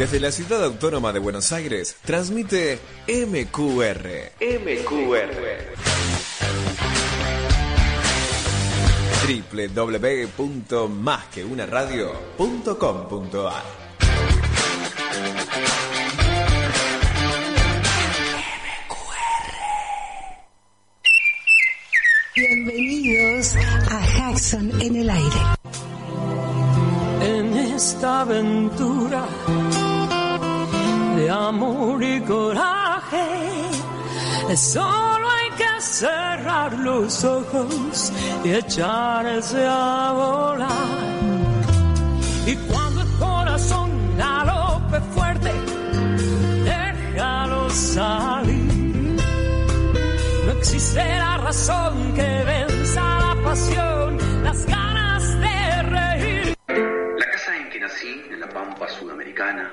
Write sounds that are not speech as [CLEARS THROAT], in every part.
Desde la ciudad autónoma de Buenos Aires, transmite MQR. MQR. www.másqueunaradio.com.ar Bienvenidos a Jackson en el aire. En esta aventura amor y coraje, solo hay que cerrar los ojos y echarse a volar. Y cuando el corazón galope fuerte, déjalo salir. No existe la razón que venza la pasión, las ganas de reír. La casa en que nací, en la Pampa Sudamericana,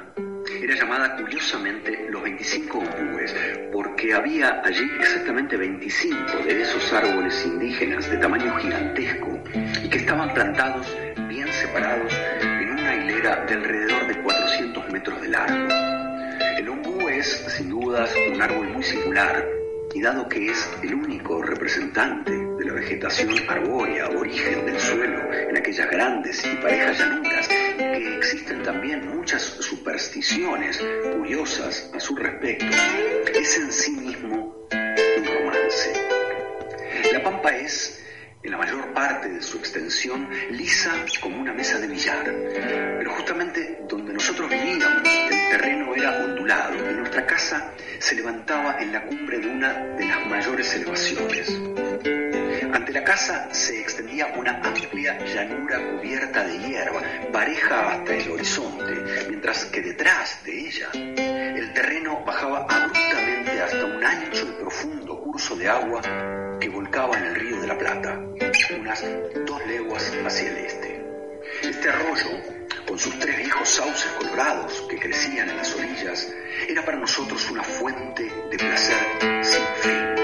era llamada curiosamente Los 25 Ombúes, porque había allí exactamente 25 de esos árboles indígenas de tamaño gigantesco y que estaban plantados bien separados en una hilera de alrededor de 400 metros de largo. El ombú es, sin dudas, un árbol muy singular y dado que es el único representante de la vegetación arbórea aborigen del suelo en aquellas grandes y parejas llanuras, que existen también muchas supersticiones curiosas a su respecto, es en sí mismo un romance. La pampa es, en la mayor parte de su extensión, lisa como una mesa de billar, pero justamente donde nosotros vivíamos, el terreno era y nuestra casa se levantaba en la cumbre de una de las mayores elevaciones. Ante la casa se extendía una amplia llanura cubierta de hierba, pareja hasta el horizonte, mientras que detrás de ella el terreno bajaba abruptamente hasta un ancho y profundo curso de agua que volcaba en el río de la Plata, unas dos leguas hacia el este. Este arroyo, con sus tres viejos sauces colorados que crecían en las orillas, era para nosotros una fuente de placer sin fin.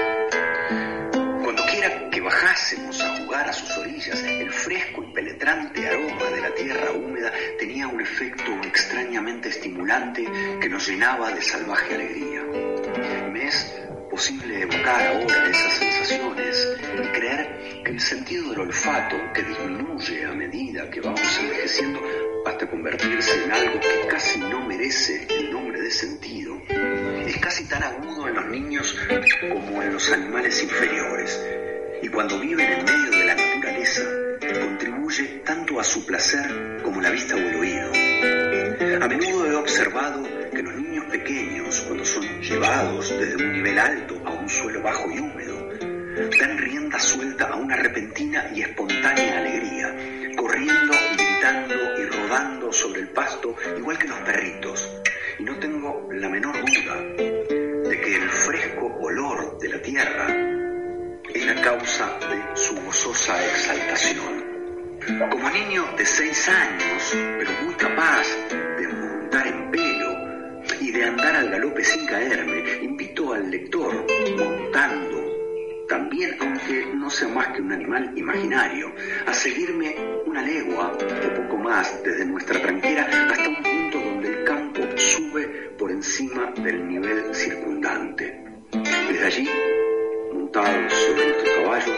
Cuando quiera que bajásemos a jugar a sus orillas, el fresco y penetrante aroma de la tierra húmeda tenía un efecto extrañamente estimulante que nos llenaba de salvaje alegría. Me es posible evocar ahora esas sensaciones y creer que el sentido del olfato, que disminuye a medida que vamos envejeciendo hasta convertirse en algo que casi no merece el nombre de sentido, es casi tan agudo en los niños como en los animales inferiores. Y cuando viven en medio de la naturaleza, contribuye tanto a su placer como la vista o el oído. A menudo he observado que los niños pequeños, cuando son llevados desde un nivel alto a un suelo bajo y húmedo, dan rienda suelta a una repentina y espontánea alegría, corriendo gritando y rodando sobre el pasto igual que los perritos. Y no tengo la menor duda de que el fresco olor de la tierra es la causa de su gozosa exaltación. Como niño de seis años, pero muy capaz de montar en pelo y de andar al galope sin caerme, invito al lector, montando, también aunque no sea más que un animal imaginario, a seguirme una legua o poco más desde nuestra tranquera hasta un punto donde el campo sube por encima del nivel circundante. Desde allí, montados sobre nuestro caballo,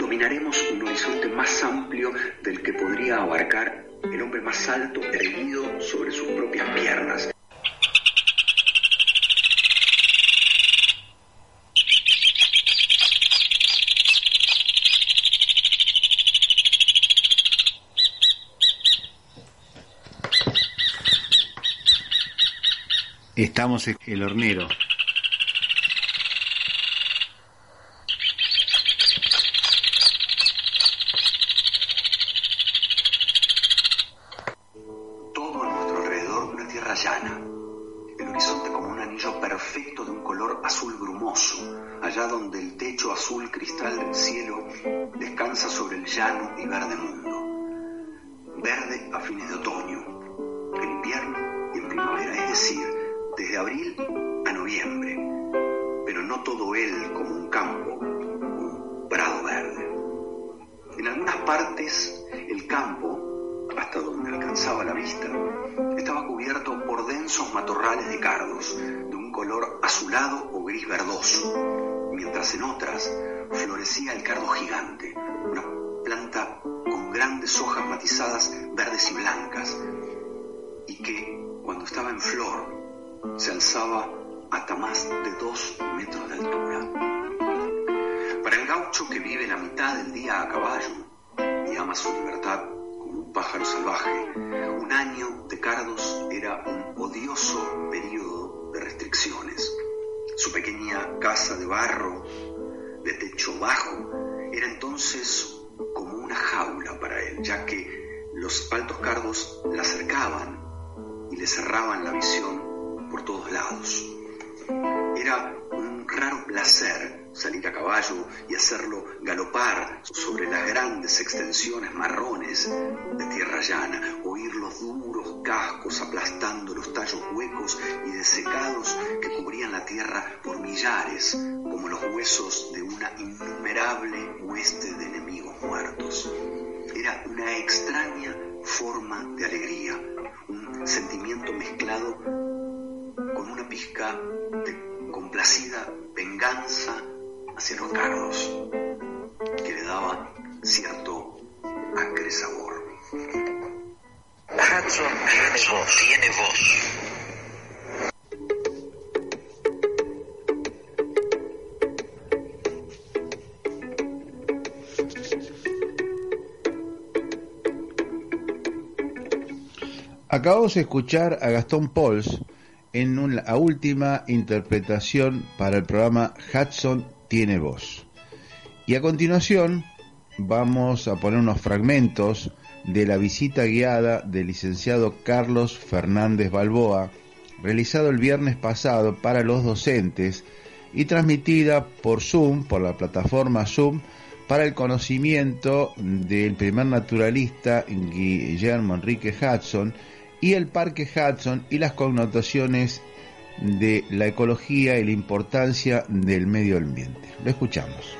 dominaremos un horizonte más amplio del que podría abarcar el hombre más alto erguido sobre sus propias piernas. Estamos en el hornero. El campo, hasta hasta donde alcanzaba la vista, estaba cubierto por densos matorrales de cardos, de un color azulado o gris verdoso, mientras en otras florecía el cardo gigante, una planta con grandes hojas matizadas verdes y blancas, y que, cuando estaba en flor, se alzaba hasta más de dos metros de altura. Para el gaucho que vive la mitad del día a caballo y ama su libertad como un pájaro salvaje, un año de cardos era un odioso periodo de restricciones. Su pequeña casa de barro, de techo bajo, era entonces como una jaula para él, ya que los altos cardos la cercaban y le cerraban la visión por todos lados. Era un raro placer salir a caballo y hacerlo galopar sobre las grandes extensiones marrones de tierra llana, oír los duros cascos aplastando los tallos huecos y desecados que cubrían la tierra por millares, como los huesos de una innumerable hueste de enemigos muertos. Era una extraña forma de alegría, un sentimiento mezclado con una pizca de complacida venganza hacia los cardos, que le daba cierto acre sabor. Hudson tiene voz, tiene voz. Acabamos de escuchar a Gastón Pauls en una, última interpretación para el programa Hudson tiene voz. Y a continuación vamos a poner unos fragmentos de la visita guiada del licenciado Carlos Fernández Balboa, realizado el viernes pasado para los docentes y transmitida por Zoom, por la plataforma Zoom, para el conocimiento del primer naturalista Guillermo Enrique Hudson y el Parque Hudson y las connotaciones de la ecología y la importancia del medio ambiente. Lo escuchamos.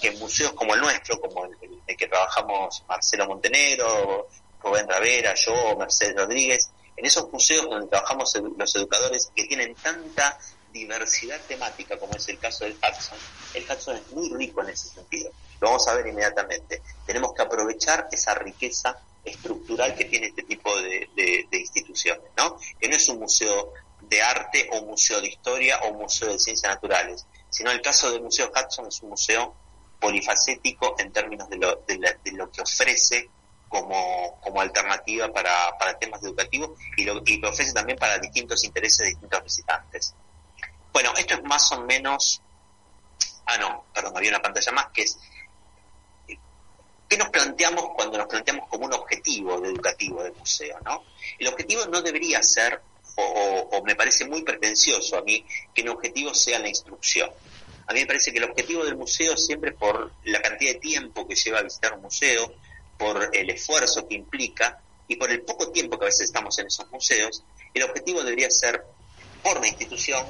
que museos como el nuestro, como el, el que trabajamos Marcelo Montenegro, Rubén Ravera, yo, Mercedes Rodríguez, en esos museos donde trabajamos los educadores que tienen tanta diversidad temática como es el caso del Hudson, el Hudson es muy rico en ese sentido. Lo vamos a ver inmediatamente. Tenemos que aprovechar esa riqueza estructural que tiene este tipo de, de, instituciones, ¿no? Que no es un museo de arte o un museo de historia o un museo de ciencias naturales, sino el caso del Museo Hudson es un museo polifacético en términos de lo, de, la, lo que ofrece como, como alternativa para, para temas educativos y lo, y lo ofrece también para distintos intereses de distintos visitantes. Bueno, esto es más o menos... Ah, no, perdón, había una pantalla más que es... ¿Qué nos planteamos cuando nos planteamos como un objetivo educativo del museo? ¿no? El objetivo no debería ser, o, o, o me parece muy pretencioso a mí, que el objetivo sea la instrucción. A mí me parece que el objetivo del museo siempre por la cantidad de tiempo que lleva a visitar un museo, por el esfuerzo que implica y por el poco tiempo que a veces estamos en esos museos, el objetivo debería ser por la institución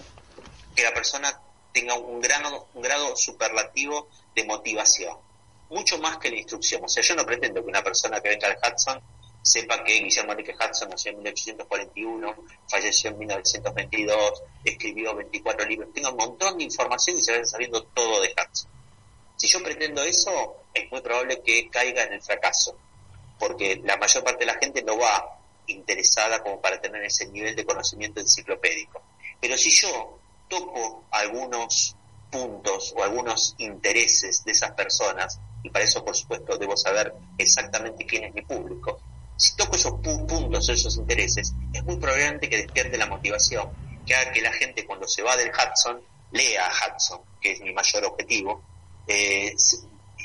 que la persona tenga un grado, grado superlativo de motivación, mucho más que la instrucción. O sea, yo no pretendo que una persona que venga al Hudson sepa que Guillermo Enrique Hudson nació en 1841, falleció en 1922, escribió 24 libros, tenga un montón de información y se vaya sabiendo todo de Hudson. Si yo pretendo eso, es muy probable que caiga en el fracaso, porque la mayor parte de la gente no va interesada como para tener ese nivel de conocimiento enciclopédico. Pero si yo toco algunos puntos o algunos intereses de esas personas, y para eso, por supuesto, debo saber exactamente quién es mi público. Si toco esos pu puntos, esos intereses, es muy probablemente que despierte la motivación, que haga que la gente cuando se va del Hudson, lea a Hudson, que es mi mayor objetivo, eh,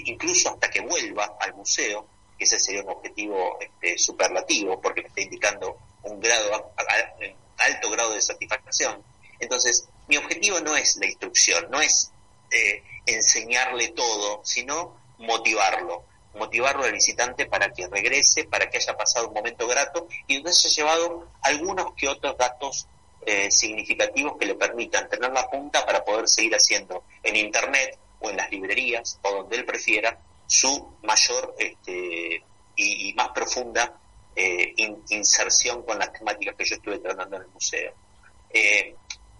incluso hasta que vuelva al museo, que ese sería un objetivo este, superlativo, porque me está indicando un grado, alto grado de satisfacción. Entonces, mi objetivo no es la instrucción, no es eh, enseñarle todo, sino motivarlo, motivarlo al visitante para que regrese, para que haya pasado un momento grato y entonces haya llevado algunos que otros datos eh, significativos que le permitan tener la punta para poder seguir haciendo en Internet o en las librerías o donde él prefiera su mayor este, y, más profunda eh, inserción con las temáticas que yo estuve tratando en el museo.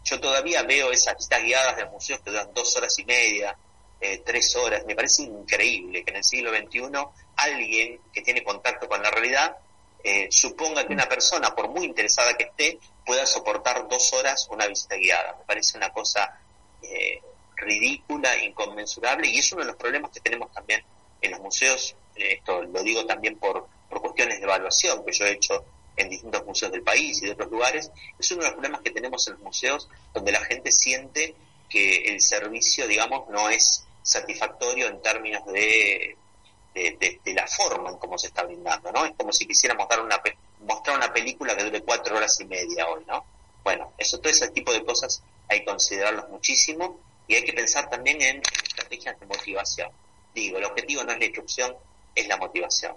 Yo todavía veo esas visitas guiadas del museo que duran dos horas y media, eh, tres horas. Me parece increíble que en el siglo XXI alguien que tiene contacto con la realidad suponga que una persona, por muy interesada que esté, pueda soportar dos horas una visita guiada. Me parece una cosa ridícula, inconmensurable, y es uno de los problemas que tenemos también en los museos, eh, esto lo digo también por, por cuestiones de evaluación que yo he hecho en distintos museos del país y de otros lugares, es uno de los problemas que tenemos en los museos donde la gente siente que el servicio, digamos, no es satisfactorio en términos de, de, la forma en cómo se está brindando, ¿no? Es como si quisiéramos dar una, mostrar una película que dure cuatro horas y media hoy, ¿no? Bueno, eso, todo ese tipo de cosas hay que considerarlos muchísimo y hay que pensar también en estrategias de motivación. Digo, el objetivo no es la instrucción, es la motivación.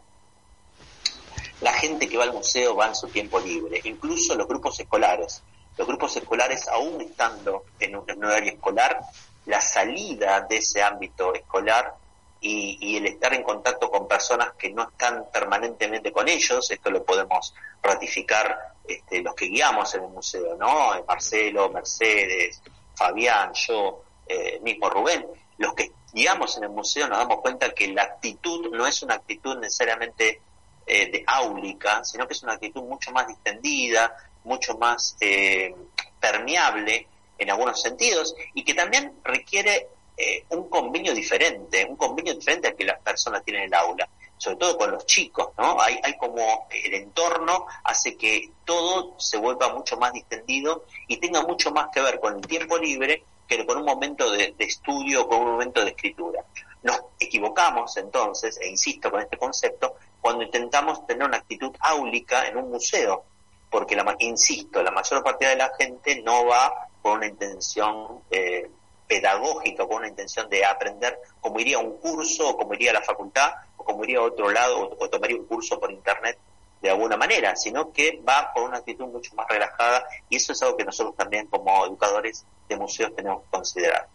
La gente que va al museo va en su tiempo libre, incluso los grupos escolares. Los grupos escolares, aún estando en un, horario escolar, la salida de ese ámbito escolar y, el estar en contacto con personas que no están permanentemente con ellos, esto lo podemos ratificar este, los que guiamos en el museo, ¿no? Marcelo, Mercedes, Fabián, yo, eh, mismo Rubén, los que guiamos en el museo nos damos cuenta que la actitud no es una actitud necesariamente eh, de áulica, sino que es una actitud mucho más distendida, mucho más eh, permeable en algunos sentidos y que también requiere eh, un convenio diferente, un convenio diferente al que las personas tienen en el aula, sobre todo con los chicos, ¿no? Hay, hay como el entorno hace que todo se vuelva mucho más distendido y tenga mucho más que ver con el tiempo libre que con un momento de, estudio o con un momento de escritura. Nos equivocamos entonces, e insisto con este concepto, cuando intentamos tener una actitud áulica en un museo, porque, la, insisto, la mayor parte de la gente no va con una intención eh, pedagógica, con una intención de aprender como iría un curso, o como iría a la facultad, o como iría a otro lado, o, o tomaría un curso por internet de alguna manera, sino que va por una actitud mucho más relajada y eso es algo que nosotros también como educadores de museos tenemos que considerar.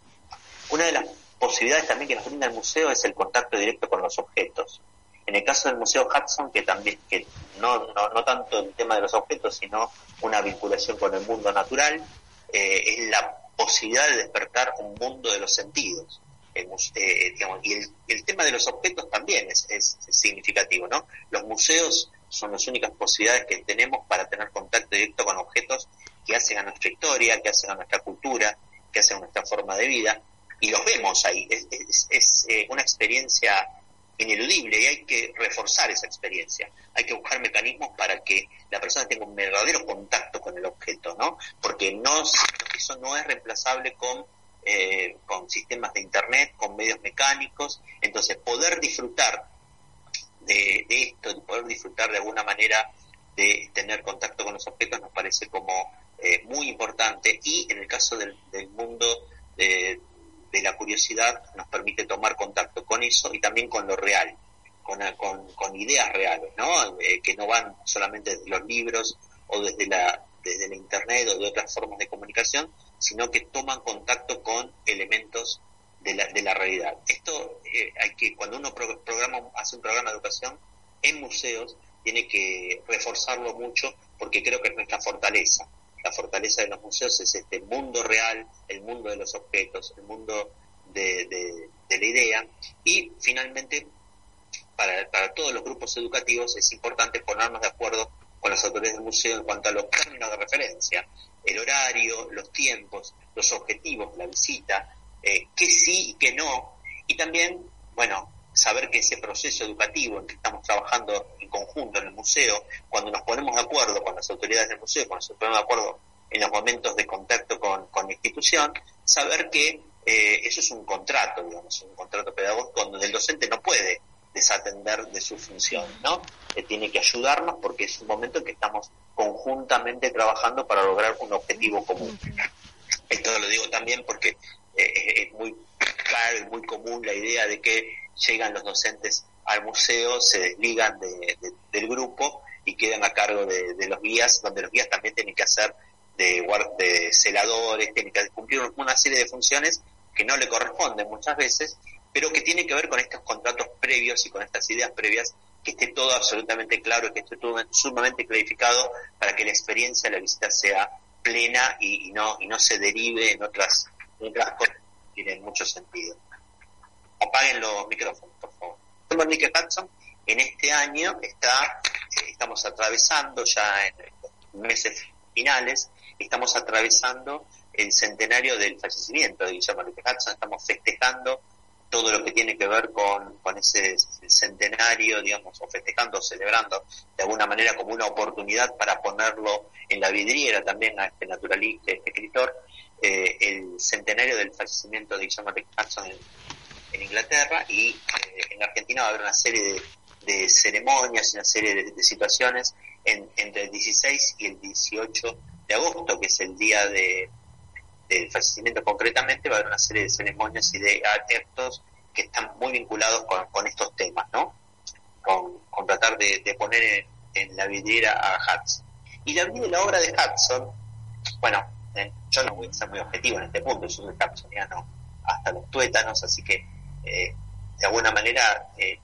Una de las posibilidades también que nos brinda el museo es el contacto directo con los objetos. En el caso del Museo Hudson, que también, que no, no, no tanto el tema de los objetos, sino una vinculación con el mundo natural, eh, es la posibilidad de despertar un mundo de los sentidos. Eh, y el, el, tema de los objetos también es, es significativo, ¿no? Los museos son las únicas posibilidades que tenemos para tener contacto directo con objetos que hacen a nuestra historia, que hacen a nuestra cultura, que hacen a nuestra forma de vida, y los vemos ahí. Es, eh, una experiencia ineludible y hay que reforzar esa experiencia. Hay que buscar mecanismos para que la persona tenga un verdadero contacto con el objeto, ¿no? Porque no, eso no es reemplazable con, eh, con sistemas de Internet, con medios mecánicos. Entonces, poder disfrutar de, esto, de poder disfrutar de alguna manera de tener contacto con los objetos, nos parece como eh, muy importante y en el caso del, mundo de, la curiosidad nos permite tomar contacto con eso y también con lo real, con, con, ideas reales, ¿no? Eh, que no van solamente desde los libros o desde la, desde la internet o de otras formas de comunicación, sino que toman contacto con elementos de la, de la realidad. Esto eh, hay que, cuando uno programa, hace un programa de educación en museos, tiene que reforzarlo mucho porque creo que es nuestra fortaleza. La fortaleza de los museos es este mundo real, el mundo de los objetos, el mundo de, la idea. Y finalmente para, todos los grupos educativos es importante ponernos de acuerdo con las autoridades del museo en cuanto a los términos de referencia, el horario, los tiempos, los objetivos, la visita, eh, que sí y que no, y también, bueno, saber que ese proceso educativo en que estamos trabajando en conjunto en el museo, cuando nos ponemos de acuerdo con las autoridades del museo, cuando nos ponemos de acuerdo en los momentos de contacto con, la institución, saber que eh, eso es un contrato, digamos, un contrato pedagógico donde el docente no puede desatender de su función, ¿no? Eh, tiene que ayudarnos porque es un momento en que estamos conjuntamente trabajando para lograr un objetivo común. Esto lo digo también porque eh, es muy y muy común la idea de que llegan los docentes al museo, se desligan del grupo y quedan a cargo de, los guías, donde los guías también tienen que hacer de, de celadores, tiene que cumplir una serie de funciones que no le corresponden muchas veces, pero que tiene que ver con estos contratos previos y con estas ideas previas, que esté todo absolutamente claro y que esté todo sumamente clarificado para que la experiencia de la visita sea plena y, y no y no se derive en otras, en otras cosas que tienen mucho sentido. Apaguen los micrófonos, por favor. Nick Hudson en este año está, eh, estamos atravesando ya en los meses finales, estamos atravesando el centenario del fallecimiento de Guillermo Enrique Hudson, estamos festejando todo lo que tiene que ver con, con ese centenario, digamos, o festejando, celebrando de alguna manera como una oportunidad para ponerlo en la vidriera también a este naturalista, este escritor, eh, el centenario del fallecimiento de Guillermo Hudson en, en Inglaterra y eh, en Argentina va a haber una serie de, ceremonias y una serie de, de situaciones en, entre el 16 y el 18 de agosto, que es el día de, del fallecimiento concretamente, va a haber una serie de ceremonias y de actos que están muy vinculados con, estos temas, ¿no? Con, tratar de, poner en, en, la vidriera a Hudson. Y la, la obra de Hudson, bueno, yo no voy a ser muy objetivo en este punto, yo soy Hudsoniano hasta los tuétanos, así que eh, de alguna manera eh,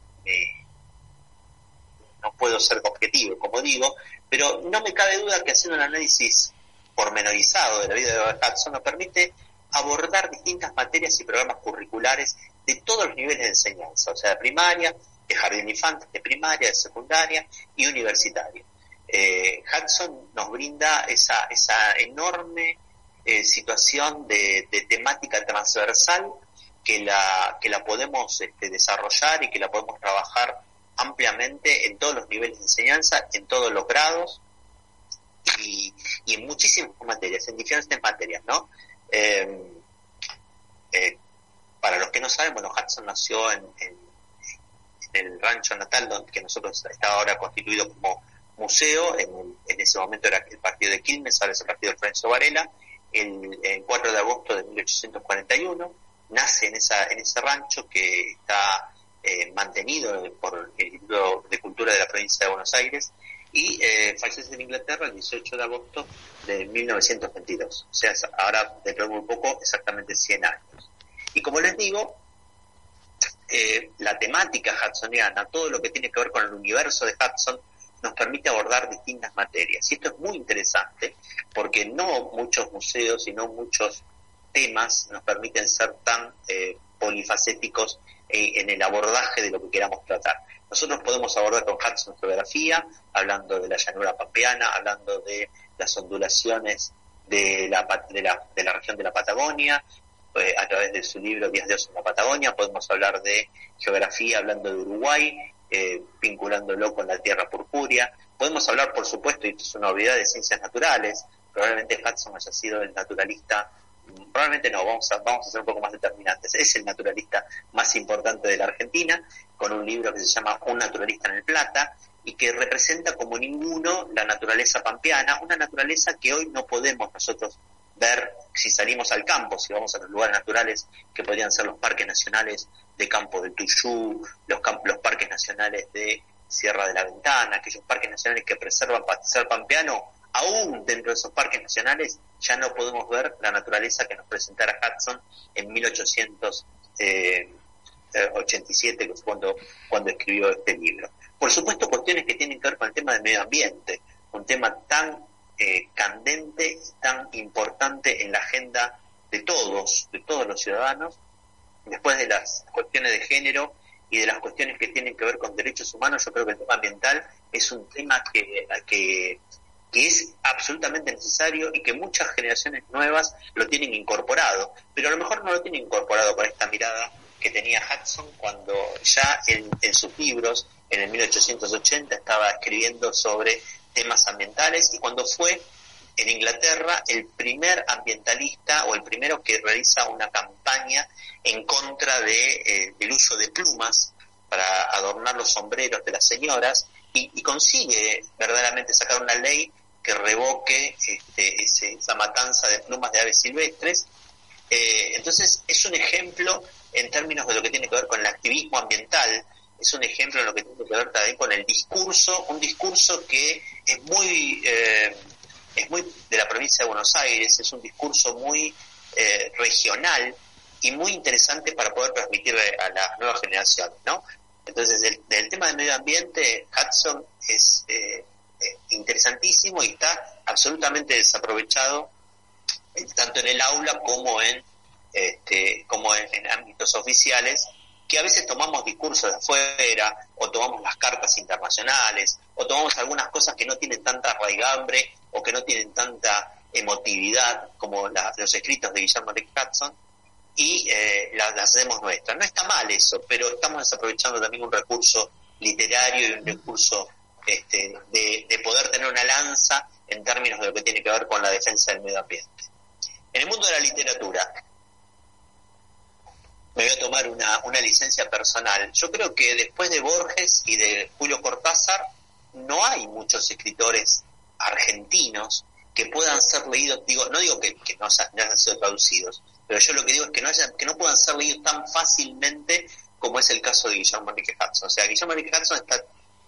no puedo ser objetivo, como digo, pero no me cabe duda que haciendo un análisis pormenorizado de la vida de Hudson nos permite abordar distintas materias y programas curriculares de todos los niveles de enseñanza, o sea, de primaria, de jardín infante, de primaria, de secundaria y universitaria. Eh, Hudson nos brinda esa, esa enorme eh, situación de, temática transversal que la, que la podemos este, desarrollar y que la podemos trabajar ampliamente en todos los niveles de enseñanza, en todos los grados y, y en muchísimas materias, en diferentes materias, ¿no? Eh, eh, para los que no saben, bueno, Hudson nació en, en, el rancho natal, donde que nosotros estaba ahora constituido como museo, en, en, ese momento era el partido de Quilmes, ahora es el partido de Florencio Varela, el, el 4 de agosto de 1841, nace en, esa, en ese rancho que está eh, mantenido por el Instituto de Cultura de la provincia de Buenos Aires y eh, fallece en Inglaterra el 18 de agosto de 1922. O sea, ahora dentro de muy poco, exactamente 100 años. Y como les digo, eh, la temática hudsoniana, todo lo que tiene que ver con el universo de Hudson, nos permite abordar distintas materias. Y esto es muy interesante porque no muchos museos y no muchos temas nos permiten ser tan eh, polifacéticos en el abordaje de lo que queramos tratar. Nosotros podemos abordar con Hudson geografía, hablando de la llanura pampeana, hablando de las ondulaciones de la, de la, de la región de la Patagonia, eh, a través de su libro Días de Oso en la Patagonia, podemos hablar de geografía hablando de Uruguay, eh, vinculándolo con la tierra purpúrea, podemos hablar, por supuesto, y esto es una obviedad, de ciencias naturales, probablemente Hudson haya sido el naturalista probablemente no, vamos a, vamos a ser un poco más determinantes. Es el naturalista más importante de la Argentina, con un libro que se llama Un naturalista en el Plata, y que representa como ninguno la naturaleza pampeana, una naturaleza que hoy no podemos nosotros ver si salimos al campo, si vamos a los lugares naturales que podrían ser los parques nacionales de Campo del Tuyú, los, parques nacionales de Sierra de la Ventana, aquellos parques nacionales que preservan ser pampeano, aún dentro de esos parques nacionales ya no podemos ver la naturaleza que nos presentara Hudson en 1887, que fue cuando, cuando escribió este libro. Por supuesto, cuestiones que tienen que ver con el tema del medio ambiente, un tema tan eh, candente y tan importante en la agenda de todos, de todos los ciudadanos, después de las cuestiones de género y de las cuestiones que tienen que ver con derechos humanos, yo creo que el tema ambiental es un tema que, que es absolutamente necesario y que muchas generaciones nuevas lo tienen incorporado, pero a lo mejor no lo tienen incorporado con esta mirada que tenía Hudson cuando ya en, en sus libros, en el 1880, estaba escribiendo sobre temas ambientales y cuando fue en Inglaterra el primer ambientalista o el primero que realiza una campaña en contra de, eh, del uso de plumas para adornar los sombreros de las señoras y, y, consigue verdaderamente sacar una ley que revoque este, ese, esa matanza de plumas de aves silvestres. Eh, entonces es un ejemplo en términos de lo que tiene que ver con el activismo ambiental, es un ejemplo en lo que tiene que ver también con el discurso, un discurso que es muy, eh, es muy de la provincia de Buenos Aires, es un discurso muy eh, regional y muy interesante para poder transmitir a las nuevas generaciones, ¿no? Entonces, del, tema del medio ambiente, Hudson es eh, interesantísimo y está absolutamente desaprovechado tanto en el aula como en este, como en, ámbitos oficiales, que a veces tomamos discursos de afuera, o tomamos las cartas internacionales, o tomamos algunas cosas que no tienen tanta raigambre o que no tienen tanta emotividad como los escritos de Guillermo de Hudson, y eh, las, hacemos nuestras. No está mal eso, pero estamos desaprovechando también un recurso literario y un recurso este, de, de poder tener una lanza en términos de lo que tiene que ver con la defensa del medio ambiente. En el mundo de la literatura, me voy a tomar una, una licencia personal. Yo creo que después de Borges y de Julio Cortázar, no hay muchos escritores argentinos que puedan ser leídos, digo, no digo que, no, hayan sido traducidos, pero yo lo que digo es que no, hayan, que no puedan ser leídos tan fácilmente como es el caso de Guillermo Enrique Hudson. O sea, Guillermo Enrique Hudson está,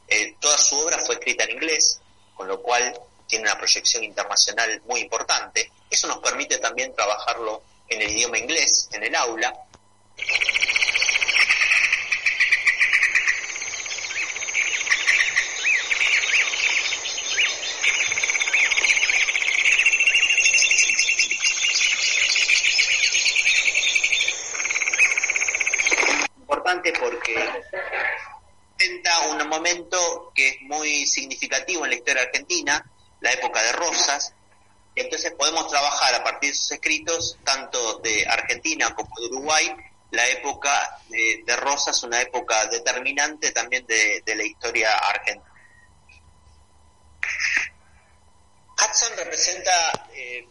eh, toda su obra fue escrita en inglés, con lo cual tiene una proyección internacional muy importante. Eso nos permite también trabajarlo en el idioma inglés, en el aula. Importante porque presenta un momento que es muy significativo en la historia argentina, la época de Rosas, entonces podemos trabajar a partir de sus escritos, tanto de Argentina como de Uruguay, la época de, Rosas, una época determinante también de, la historia argentina. Hudson representa, eh,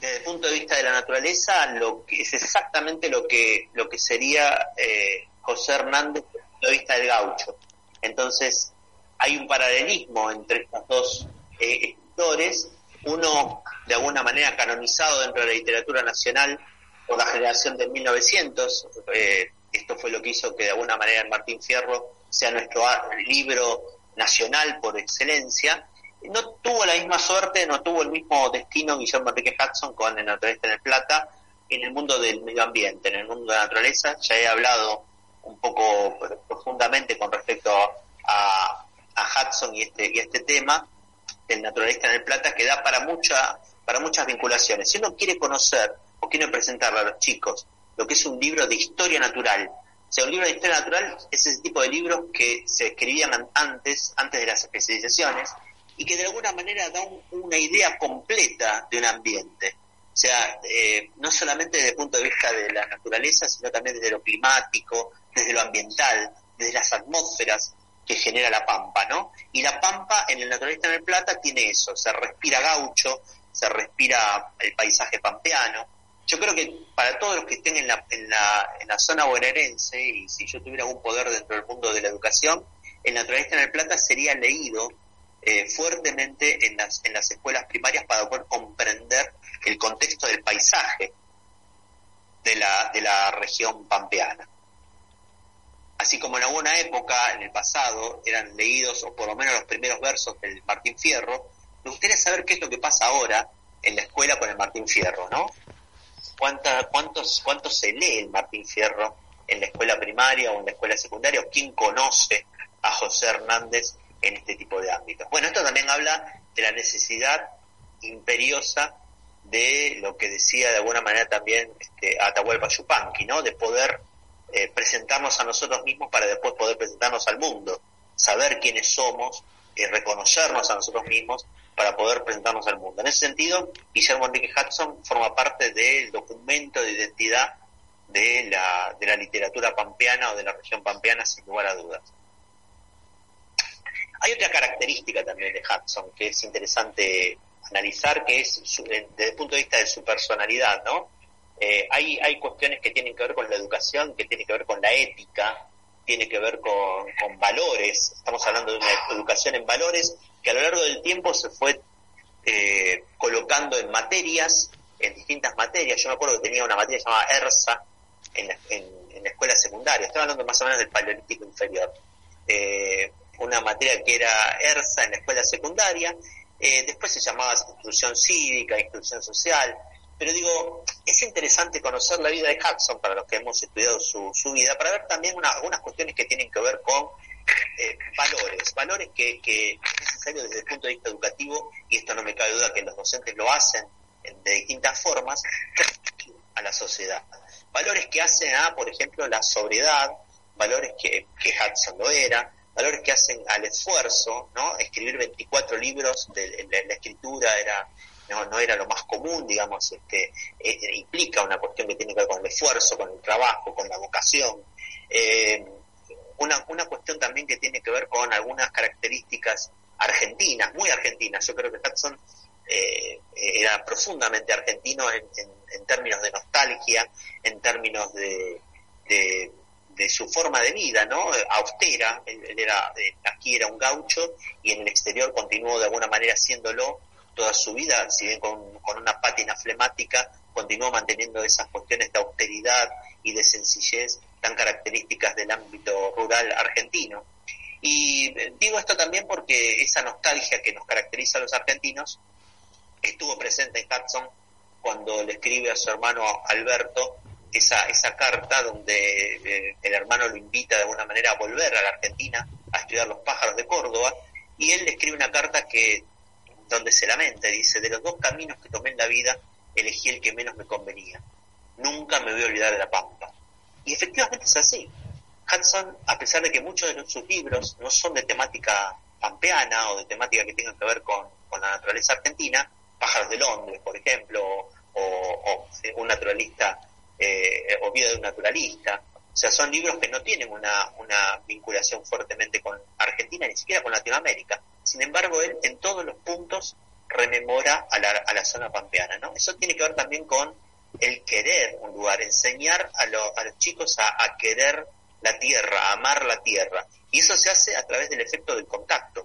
desde el punto de vista de la naturaleza, lo que es exactamente lo que, lo que sería eh, José Hernández desde el punto de vista del gaucho. Entonces, hay un paralelismo entre estas dos eh, uno de alguna manera canonizado dentro de la literatura nacional por la generación de 1900, eh, esto fue lo que hizo que de alguna manera el Martín Fierro sea nuestro libro nacional por excelencia, no tuvo la misma suerte, no tuvo el mismo destino Guillermo Enrique Hudson con El Naturalista en el Plata en el mundo del medio ambiente, en el mundo de la naturaleza. Ya he hablado un poco profundamente con respecto a, a Hudson y este, y este tema el naturalista en el Plata que da para mucha, para muchas vinculaciones. Si uno quiere conocer o quiere presentarle a los chicos lo que es un libro de historia natural, o sea, un libro de historia natural es ese tipo de libros que se escribían antes, antes de las especializaciones, y que de alguna manera da una idea completa de un ambiente. O sea, eh, no solamente desde el punto de vista de la naturaleza, sino también desde lo climático, desde lo ambiental, desde las atmósferas que genera la pampa, ¿no? Y la pampa en el naturalista en el Plata tiene eso, se respira gaucho, se respira el paisaje pampeano. Yo creo que para todos los que estén en la, en la, en la zona bonaerense, y si yo tuviera algún poder dentro del mundo de la educación, el naturalista en el Plata sería leído eh, fuertemente en las, en las escuelas primarias para poder comprender el contexto del paisaje de la, de la región pampeana así como en alguna época, en el pasado, eran leídos, o por lo menos los primeros versos del Martín Fierro, me gustaría saber qué es lo que pasa ahora en la escuela con el Martín Fierro, ¿no? ¿Cuánta, cuántos, ¿Cuánto se lee el Martín Fierro en la escuela primaria o en la escuela secundaria? ¿O quién conoce a José Hernández en este tipo de ámbitos? Bueno, esto también habla de la necesidad imperiosa de lo que decía de alguna manera también este, Atahualpa Yupanqui, ¿no? De poder eh, presentarnos a nosotros mismos para después poder presentarnos al mundo, saber quiénes somos, y reconocernos a nosotros mismos para poder presentarnos al mundo. En ese sentido, Guillermo Enrique Hudson forma parte del documento de identidad de la, de la literatura pampeana o de la región pampeana, sin lugar a dudas. Hay otra característica también de Hudson que es interesante analizar, que es desde el punto de vista de su personalidad, ¿no? Eh, hay, hay cuestiones que tienen que ver con la educación, que tienen que ver con la ética, tiene que ver con, valores. Estamos hablando de una educación en valores que a lo largo del tiempo se fue eh, colocando en materias, en distintas materias. Yo me acuerdo que tenía una materia llamada ERSA en la, en, la escuela secundaria. Estoy hablando más o menos del paleolítico inferior. Eh, una materia que era ERSA en la escuela secundaria Eh, después se llamaba instrucción cívica, instrucción social, pero digo, es interesante conocer la vida de Hudson para los que hemos estudiado su, vida, para ver también una- algunas cuestiones que tienen que ver con eh, valores, valores que, que es necesario desde el punto de vista educativo, y esto no me cabe duda que los docentes lo hacen en- de distintas formas, a la sociedad. Valores que hacen a, por ejemplo, la sobriedad, valores que, que Hudson lo era, valores que hacen al esfuerzo, ¿no? Escribir 24 libros de, la escritura era no, no era lo más común, digamos, este, eh, eh, implica una cuestión que tiene que ver con el esfuerzo, con el trabajo, con la vocación. Eh, una, una cuestión también que tiene que ver con algunas características argentinas, muy argentinas. Yo creo que Hudson eh, era profundamente argentino en, en- en términos de nostalgia, en términos de, de, de su forma de vida, ¿no? Austera, él era, eh, aquí era un gaucho y en el exterior continuó de alguna manera haciéndolo toda su vida, si bien con, con una pátina flemática, continuó manteniendo esas cuestiones de austeridad y de sencillez tan características del ámbito rural argentino. Y eh, digo esto también porque esa nostalgia que nos caracteriza a los argentinos estuvo presente en Hudson cuando le escribe a su hermano Alberto esa, esa carta donde eh, el hermano lo invita de alguna manera a volver a la Argentina a estudiar los pájaros de Córdoba y él le escribe una carta que donde se lamenta dice de los dos caminos que tomé en la vida elegí el que menos me convenía. Nunca me voy a olvidar de la pampa. Y efectivamente es así. Hudson, a pesar de que muchos de sus libros no son de temática pampeana o de temática que tengan que ver con, con la naturaleza argentina, Pájaros de Londres, por ejemplo, o, o, un naturalista, eh, o vida de un naturalista, o sea, son libros que no tienen una, vinculación fuertemente con Argentina, ni siquiera con Latinoamérica. Sin embargo, él en todos los puntos rememora a la, a la zona pampeana, ¿no? Eso tiene que ver también con el querer un lugar, enseñar a, lo- a los chicos a, querer la tierra, a amar la tierra. Y eso se hace a través del efecto del contacto.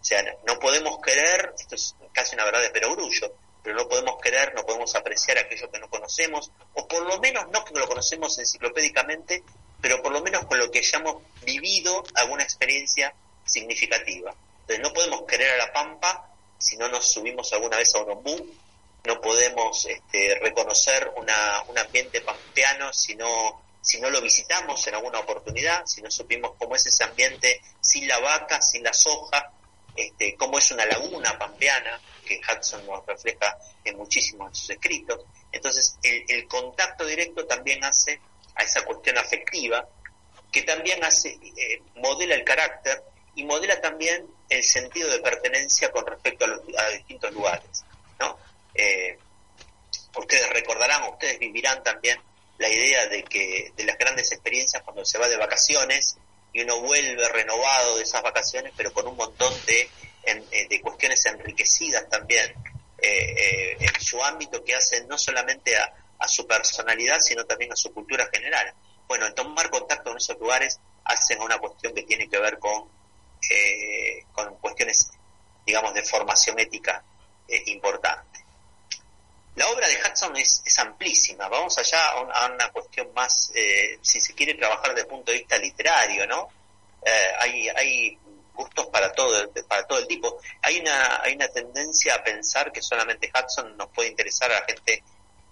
O sea, no podemos querer, esto es casi una verdad de perogrullo, pero no podemos no podemos apreciar aquello que no conocemos, o por lo menos no que lo conocemos enciclopédicamente, pero por lo menos con lo que hayamos vivido alguna experiencia significativa. Entonces no podemos querer a la pampa si no nos subimos alguna vez a un ombú, no podemos este, reconocer una, un ambiente pampeano si no, si no lo visitamos en alguna oportunidad, si no supimos cómo es ese ambiente sin la vaca, sin la soja, este, cómo es una laguna pampeana, que Hudson nos refleja en muchísimos de sus escritos. Entonces, el, contacto directo también hace a esa cuestión afectiva, que también hace, eh, modela el carácter y modela también el sentido de pertenencia con respecto a los distintos lugares. ¿no? Eh, ustedes recordarán, ustedes vivirán también la idea de que de las grandes experiencias cuando se va de vacaciones y uno vuelve renovado de esas vacaciones, pero con un montón de, en- eh, de cuestiones enriquecidas también eh, eh, en su ámbito que hacen no solamente a, su personalidad, sino también a su cultura general. Bueno, el tomar contacto en esos lugares hacen una cuestión que tiene que ver con, con cuestiones, digamos, de formación ética importante. La obra de Hudson es, amplísima. Vamos allá a, un- a una cuestión más, si se quiere trabajar desde el punto de vista literario, ¿no? Hay, hay gustos para todo, para todo el tipo. Hay una, hay una tendencia a pensar que solamente Hudson nos puede interesar a la gente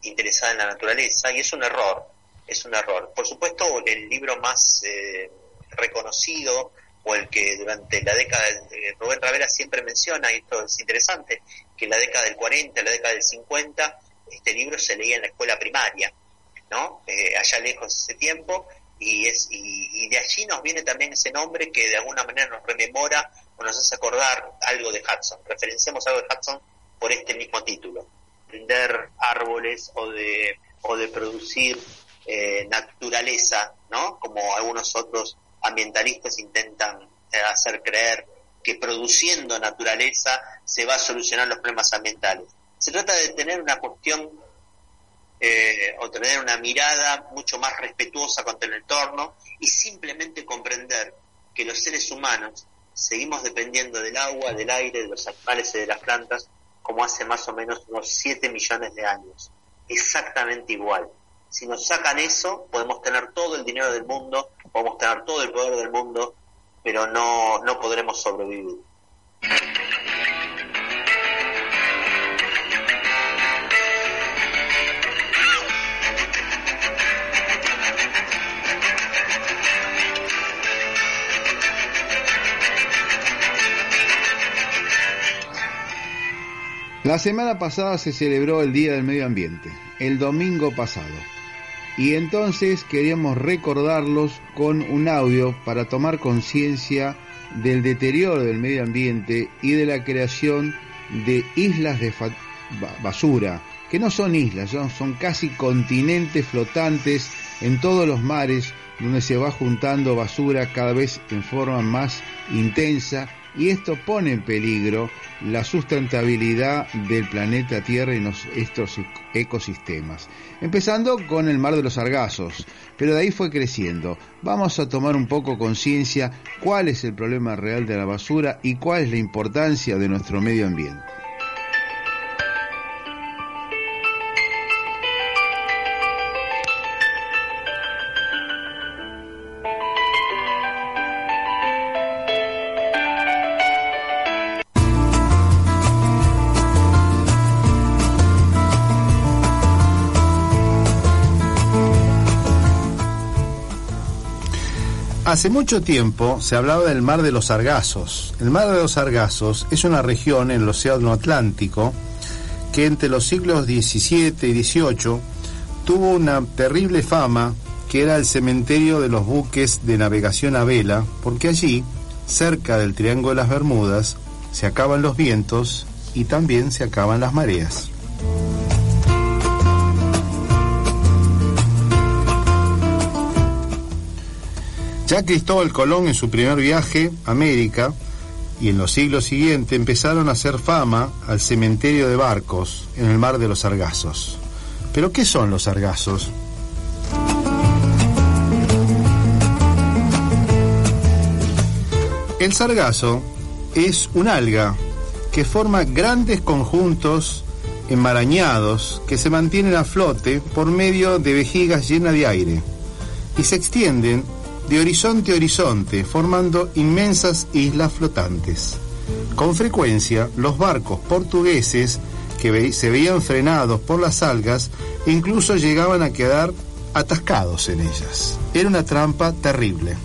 interesada en la naturaleza y es un error, es un error. Por supuesto, el libro más eh, reconocido o el que durante la década de Rubén Ravera siempre menciona, y esto es interesante, que en la década del 40, la década del 50, este libro se leía en la escuela primaria, ¿no? Eh, allá lejos ese tiempo, y, es, y, y de allí nos viene también ese nombre que de alguna manera nos rememora o nos hace acordar algo de Hudson. Referenciamos algo de Hudson por este mismo título, prender árboles o de, o de producir eh, naturaleza, ¿no? Como algunos otros ambientalistas intentan eh, hacer creer que produciendo naturaleza se va a solucionar los problemas ambientales. Se trata de tener una cuestión eh, o tener una mirada mucho más respetuosa contra el entorno y simplemente comprender que los seres humanos seguimos dependiendo del agua, del aire, de los animales y de las plantas como hace más o menos unos 7 millones de años. Exactamente igual. Si nos sacan eso, podemos tener todo el dinero del mundo, podemos tener todo el poder del mundo, pero no, no podremos sobrevivir. La semana pasada se celebró el Día del Medio Ambiente, el domingo pasado. Y entonces queríamos recordarlos con un audio para tomar conciencia del deterioro del medio ambiente y de la creación de islas de basura, que no son islas, son, casi continentes flotantes en todos los mares donde se va juntando basura cada vez en forma más intensa y esto pone en peligro la sustentabilidad del planeta Tierra y estos ecosistemas. Empezando con el mar de los Sargazos, pero de ahí fue creciendo. Vamos a tomar un poco conciencia cuál es el problema real de la basura y cuál es la importancia de nuestro medio ambiente. Hace mucho tiempo se hablaba del mar de los Sargazos. El mar de los Sargazos es una región en el Océano Atlántico que entre los siglos XVII y XVIII tuvo una terrible fama que era el cementerio de los buques de navegación a vela, porque allí, cerca del Triángulo de las Bermudas, se acaban los vientos y también se acaban las mareas. Ya Cristóbal Colón en su primer viaje a América y en los siglos siguientes empezaron a hacer fama al cementerio de barcos en el mar de los Sargazos. ¿Pero qué son los sargazos? El sargazo es un alga que forma grandes conjuntos enmarañados que se mantienen a flote por medio de vejigas llenas de aire y se extienden de horizonte a horizonte, formando inmensas islas flotantes. Con frecuencia, los barcos portugueses que se veían frenados por las algas incluso llegaban a quedar atascados en ellas. Era una trampa terrible.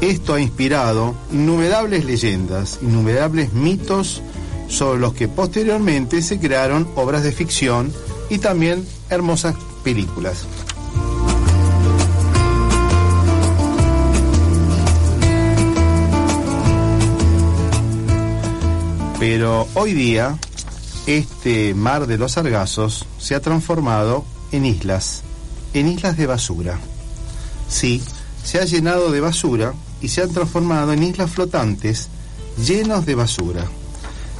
Esto ha inspirado innumerables leyendas, innumerables mitos sobre los que posteriormente se crearon obras de ficción y también hermosas películas. Pero hoy día este mar de los sargazos se ha transformado en islas, en islas de basura. Sí, se ha llenado de basura y se han transformado en islas flotantes llenos de basura.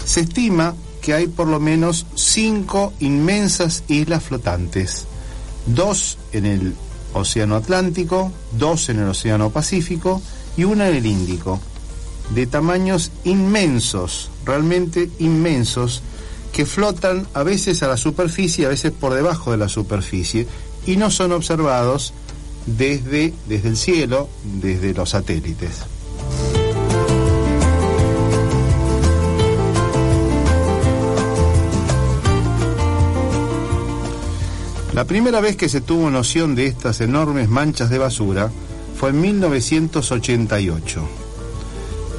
Se estima que hay por lo menos cinco inmensas islas flotantes, dos en el Océano Atlántico, dos en el Océano Pacífico y una en el Índico, de tamaños inmensos, realmente inmensos, que flotan a veces a la superficie, a veces por debajo de la superficie, y no son observados desde, desde el cielo, desde los satélites. La primera vez que se tuvo noción de estas enormes manchas de basura fue en 1988.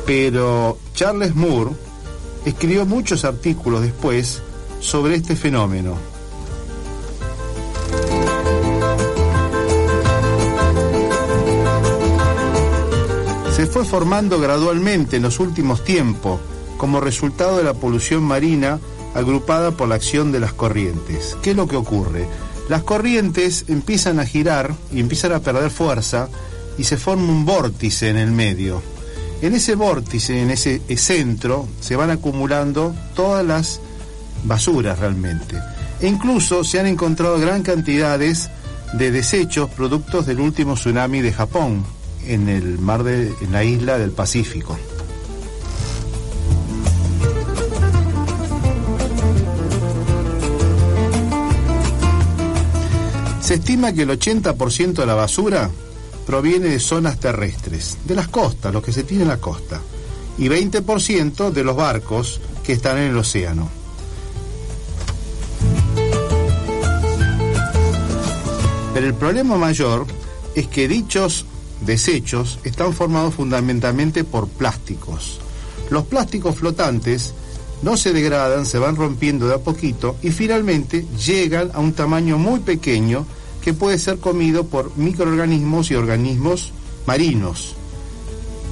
Pero Charles Moore escribió muchos artículos después sobre este fenómeno. Se fue formando gradualmente en los últimos tiempos como resultado de la polución marina agrupada por la acción de las corrientes. ¿Qué es lo que ocurre? Las corrientes empiezan a girar y empiezan a perder fuerza y se forma un vórtice en el medio. En ese vórtice, en ese centro, se van acumulando todas las basuras realmente. E incluso se han encontrado gran cantidades de desechos productos del último tsunami de Japón en el mar de en la isla del Pacífico. Se estima que el 80% de la basura proviene de zonas terrestres, de las costas, lo que se tiene en la costa, y 20% de los barcos que están en el océano. Pero el problema mayor es que dichos desechos están formados fundamentalmente por plásticos. Los plásticos flotantes no se degradan, se van rompiendo de a poquito y finalmente llegan a un tamaño muy pequeño que puede ser comido por microorganismos y organismos marinos.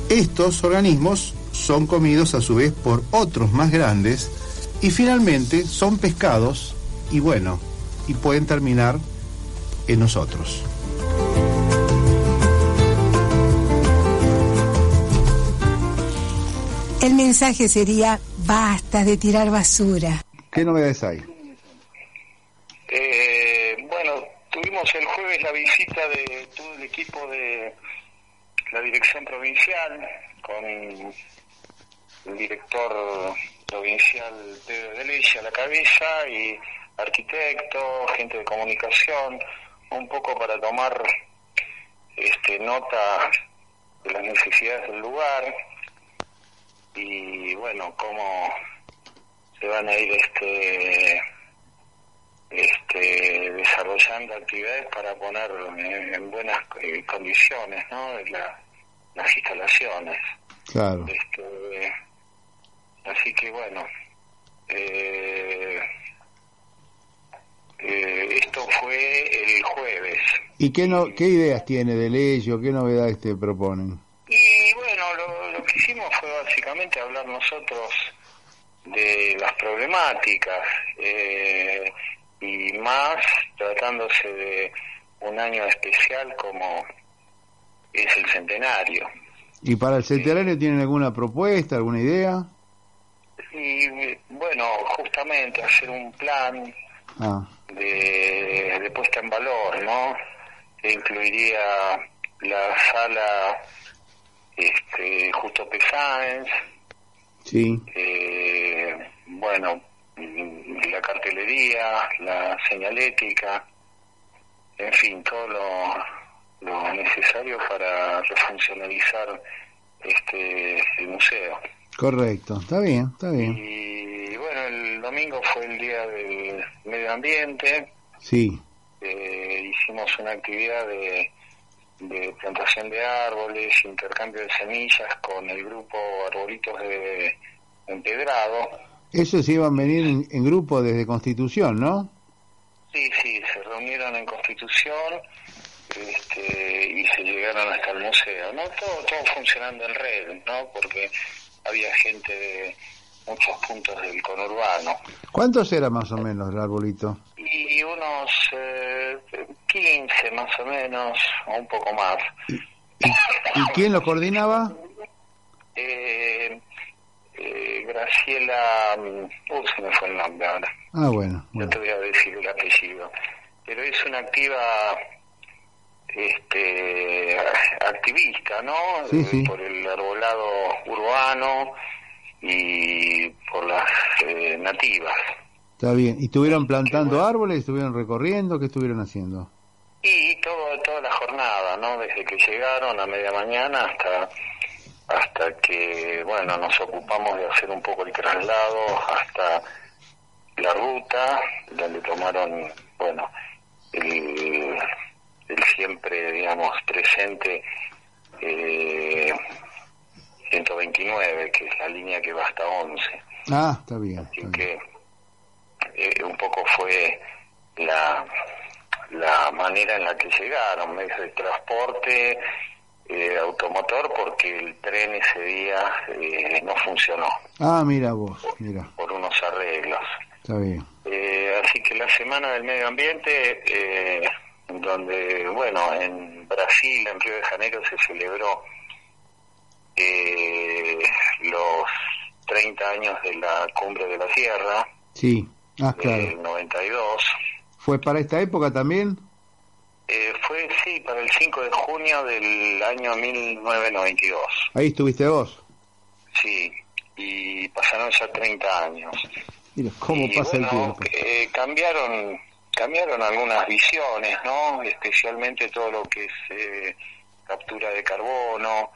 Estos organismos son comidos a su vez por otros más grandes y finalmente son pescados y bueno, y pueden terminar en nosotros. El mensaje sería, basta de tirar basura. ¿Qué novedades hay? Eh, bueno, tuvimos el jueves la visita de todo el equipo de la dirección provincial con el director provincial Pedro de Leche a la cabeza y arquitectos, gente de comunicación, un poco para tomar este, nota de las necesidades del lugar y bueno, cómo se van a ir este este desarrollando actividades para poner en, en buenas eh, condiciones ¿no? La- las instalaciones Claro. este, así que bueno eh, eh, esto fue el jueves ¿Y qué, no, qué ideas tiene de ley o qué novedades te proponen? Y bueno, lo, lo que hicimos fue básicamente hablar nosotros de las problemáticas eh, y más tratándose de un año especial como es el centenario. ¿Y para el centenario tienen alguna propuesta, alguna idea? Y bueno, justamente hacer un plan Ah, de, de puesta en valor, ¿no? Que incluiría la sala este, Justo P. Sáenz, sí. eh, bueno, mm, la cartelería, la señalética, en fin, todo lo, lo necesario para refuncionalizar este el museo. Correcto. Está bien, está bien. Y bueno, el domingo fue el día del medio ambiente, Sí. eh, hicimos una actividad de, de plantación de árboles, intercambio de semillas con el grupo Arbolitos de Empedrado. Esos iban a venir en, en grupo desde Constitución, ¿no? Sí, sí, se reunieron en Constitución este, y se llegaron hasta el museo, ¿no? Todo, todo funcionando en red, ¿no? Porque había gente de muchos puntos del conurbano. ¿Cuántos era más o menos el arbolito? Y unos eh, 15 más o menos, o un poco más. ¿Y quién lo coordinaba? Eh, eh, Graciela, uh, se me fue el nombre ahora, Ah, bueno. no bueno. te voy a decir el apellido, pero es una activa este activista, ¿no? Sí, Eh, sí. Por el arbolado urbano y por las eh, nativas. Está bien. ¿Y estuvieron plantando árboles? ¿Estuvieron recorriendo? ¿Qué estuvieron haciendo? Y todo, toda la jornada, ¿no? Desde que llegaron a media mañana hasta hasta que, bueno, nos ocupamos de hacer un poco el traslado hasta la ruta, donde tomaron, bueno, el, el siempre, digamos, presente eh, 129, que es la línea que va hasta 11. Ah, está bien. Así está bien. que eh, un poco fue la, la manera en la que llegaron, medios de transporte, eh, automotor, porque el tren ese día eh, no funcionó Ah, mira vos, mira. por unos arreglos. Está bien. Eh, así que la Semana del Medio Ambiente, eh, donde, bueno, en Brasil, en Río de Janeiro, se celebró eh, los 30 años de la Cumbre de la Tierra, Sí. Ah, claro. del 92. ¿Fue para esta época también? Eh, fue, sí, para el 5 de junio del año 1992. Ahí estuviste vos. Sí, y pasaron ya 30 años. Mira, cómo y pasa el bueno, tiempo. eh, cambiaron cambiaron algunas visiones, ¿no? Especialmente todo lo que es eh, captura de carbono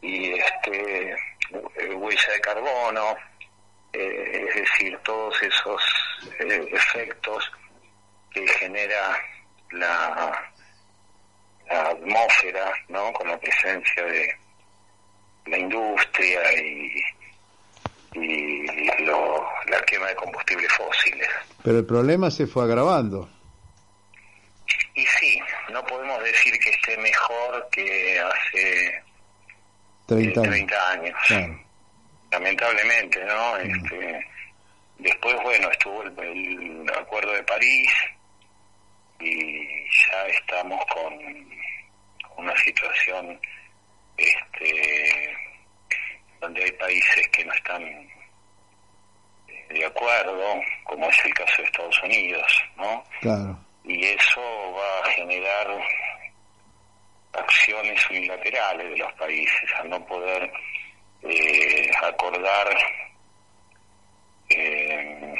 y este eh, huella de carbono, eh, es decir, todos esos eh, efectos que genera la atmósfera, ¿no? Con la presencia de la industria y, y lo, la quema de combustibles fósiles. Pero el problema se fue agravando. Y sí, no podemos decir que esté mejor que hace 30 eh, años. 30 años. Claro. Lamentablemente, ¿no? Este, después, bueno, estuvo el, el Acuerdo de París y ya estamos con una situación este, donde hay países que no están eh, de acuerdo, como es el caso de Estados Unidos, ¿no? Claro. y eso va a generar acciones unilaterales de los países al no poder eh, acordar eh,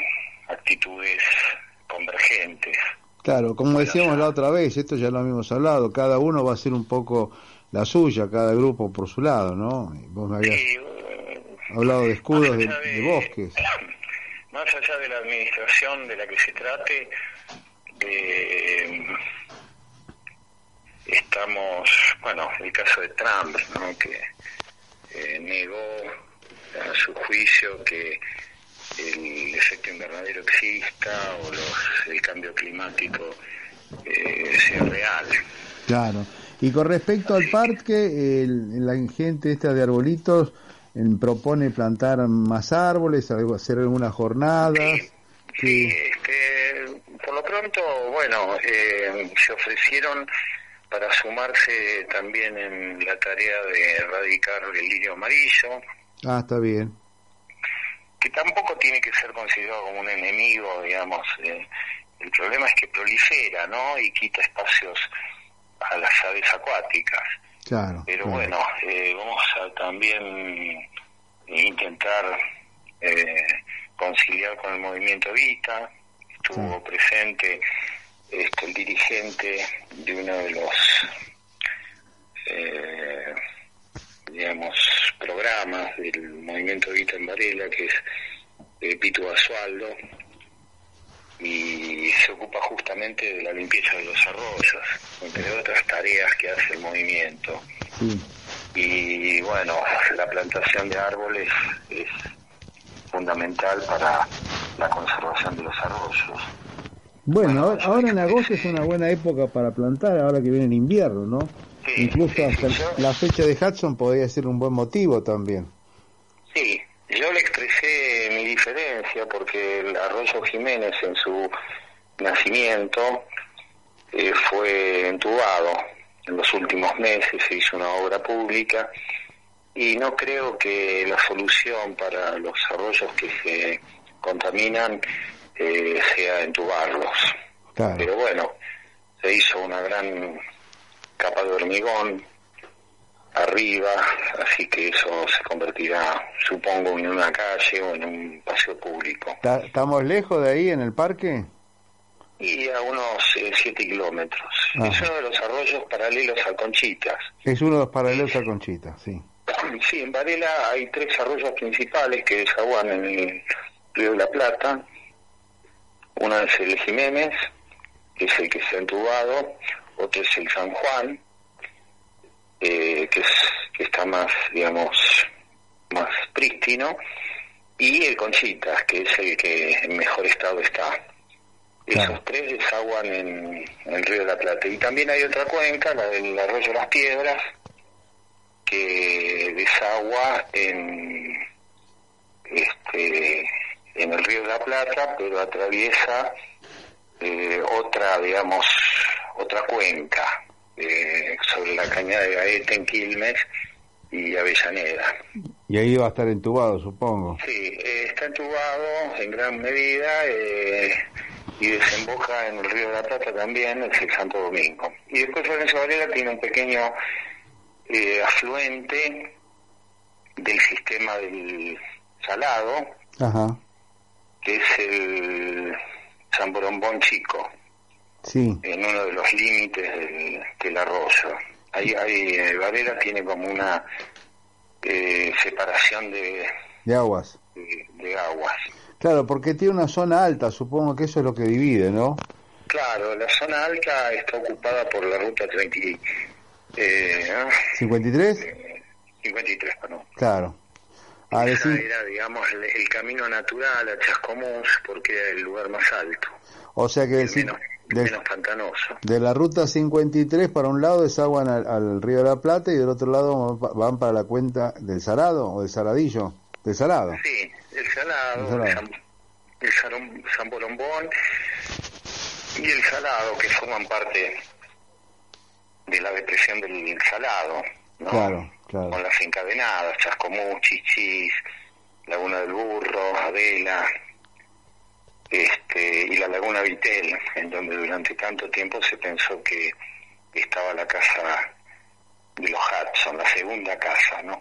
actitudes convergentes. Claro, como decíamos la otra vez, esto ya lo habíamos hablado, cada uno va a hacer un poco la suya, cada grupo por su lado, ¿no? Vos me habías Y, eh, hablado de escudos de bosques. [CLEARS THROAT] Más allá de la administración de la que se trate, eh, estamos, bueno, el caso de Trump, ¿no? que eh, negó a su juicio que el efecto invernadero exista o los, el cambio climático eh, sea real. Claro. Y con respecto al parque, el- la gente esta de arbolitos propone plantar más árboles, hacer algunas jornadas. Sí, que- este, por lo pronto, bueno, eh, se ofrecieron para sumarse también en la tarea de erradicar el lirio amarillo, Ah, está bien. Que tampoco tiene que ser considerado como un enemigo, digamos. eh, el problema es que prolifera, ¿no? Y quita espacios a las aves acuáticas. Claro. Pero claro. bueno, eh, vamos a también intentar eh, conciliar con el movimiento Vita. Estuvo presente este, el dirigente de uno de los, eh, digamos, programas del movimiento Vita en Varela, que es eh, Pitu Basualdo, y se ocupa justamente de la limpieza de los arroyos, entre otras tareas que hace el movimiento Sí. y bueno, la plantación de árboles es fundamental para la conservación de los arroyos. Bueno, ahora, ahora en agosto es una buena época para plantar, ahora que viene el invierno, ¿no? Sí, Incluso sí, hasta yo- la fecha de Hudson podría ser un buen motivo también. Sí, yo le expresé mi diferencia porque el arroyo Jiménez en su nacimiento eh, fue entubado. En los últimos meses se hizo una obra pública y no creo que la solución para los arroyos que se contaminan eh, sea entubarlos. Claro. Pero bueno, se hizo una gran capa de hormigón arriba, así que eso se convertirá, supongo, en una calle o en un paseo público. ¿Ta- ¿Estamos lejos de ahí en el parque? Y a unos 7 kilómetros. Ajá. Es uno de los arroyos paralelos a Conchitas. Es uno de los paralelos a Conchita, sí. [CLEARS THROAT] Sí, en Varela hay tres arroyos principales que desaguan en el río de la Plata. Uno es el Jiménez, que es el que se ha entubado. Otro es el San Juan, eh, que, es, que está más, digamos, más prístino. Y el Conchitas, que es el que en mejor estado está. Claro. Esos tres desaguan en, en el río de la Plata. Y también hay otra cuenca, la del arroyo Las Piedras, que desagua en este en el río de la Plata pero atraviesa eh, otra digamos otra cuenca eh, sobre la cañada de Gaeta en Quilmes y Avellaneda. Y ahí va a estar entubado, supongo. sí eh, está entubado en gran medida eh, y desemboca en el río de la Plata también es el Santo Domingo. Y después Florencio Varela tiene un pequeño afluente del sistema del salado, Ajá, que es el San Borombón Chico, sí. en uno de los límites del, del arroyo. Ahí, ahí eh, Varela tiene como una eh, separación de, De aguas. de, de aguas. Claro, porque tiene una zona alta, supongo que eso es lo que divide, ¿no? Claro, la zona alta está ocupada por la ruta 30, eh, ¿ah? ¿53? 53, perdón. Claro. De Esa cin- era, digamos, el, el camino natural a Chascomús porque era el lugar más alto, o sea que del el cin- menos, del- menos pantanoso. de la ruta 53 para un lado desaguan al, al río de la Plata y del otro lado van pa- van para la cuenta del Salado o del Saladillo. Del Salado. Sí, el salado, El salado. el, San, San Bolombón y el salado que forman parte de la depresión del salado, ¿no? Claro, claro. Con las encadenadas, Chascomús, Chichis, Laguna del Burro, Adela, este, y la Laguna Vitel, en donde durante tanto tiempo se pensó que estaba la casa de los Hudson, la segunda casa, ¿no?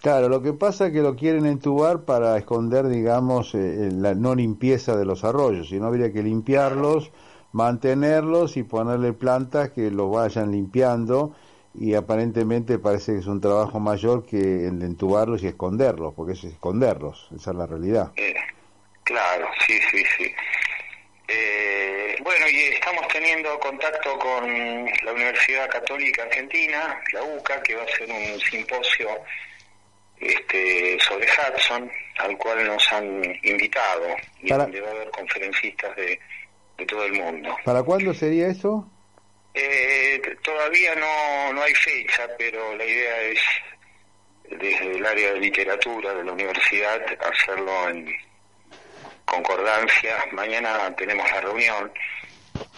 Claro, lo que pasa es que lo quieren entubar para esconder, digamos, eh, la no limpieza de los arroyos. Si no, habría que limpiarlos, mantenerlos y ponerle plantas que los vayan limpiando. Y aparentemente parece que es un trabajo mayor que el de entubarlos y esconderlos, porque es esconderlos, esa es la realidad. Eh, claro, sí, sí, sí. Eh, bueno, y estamos teniendo contacto con la Universidad Católica Argentina, la UCA, que va a hacer un simposio este, sobre Hudson, al cual nos han invitado, y Para- donde va a haber conferencistas de, de todo el mundo. ¿Para cuándo sería eso? Eh, todavía no, no hay fecha, pero la idea es, desde el área de literatura de la universidad, hacerlo en concordancia. Mañana tenemos la reunión,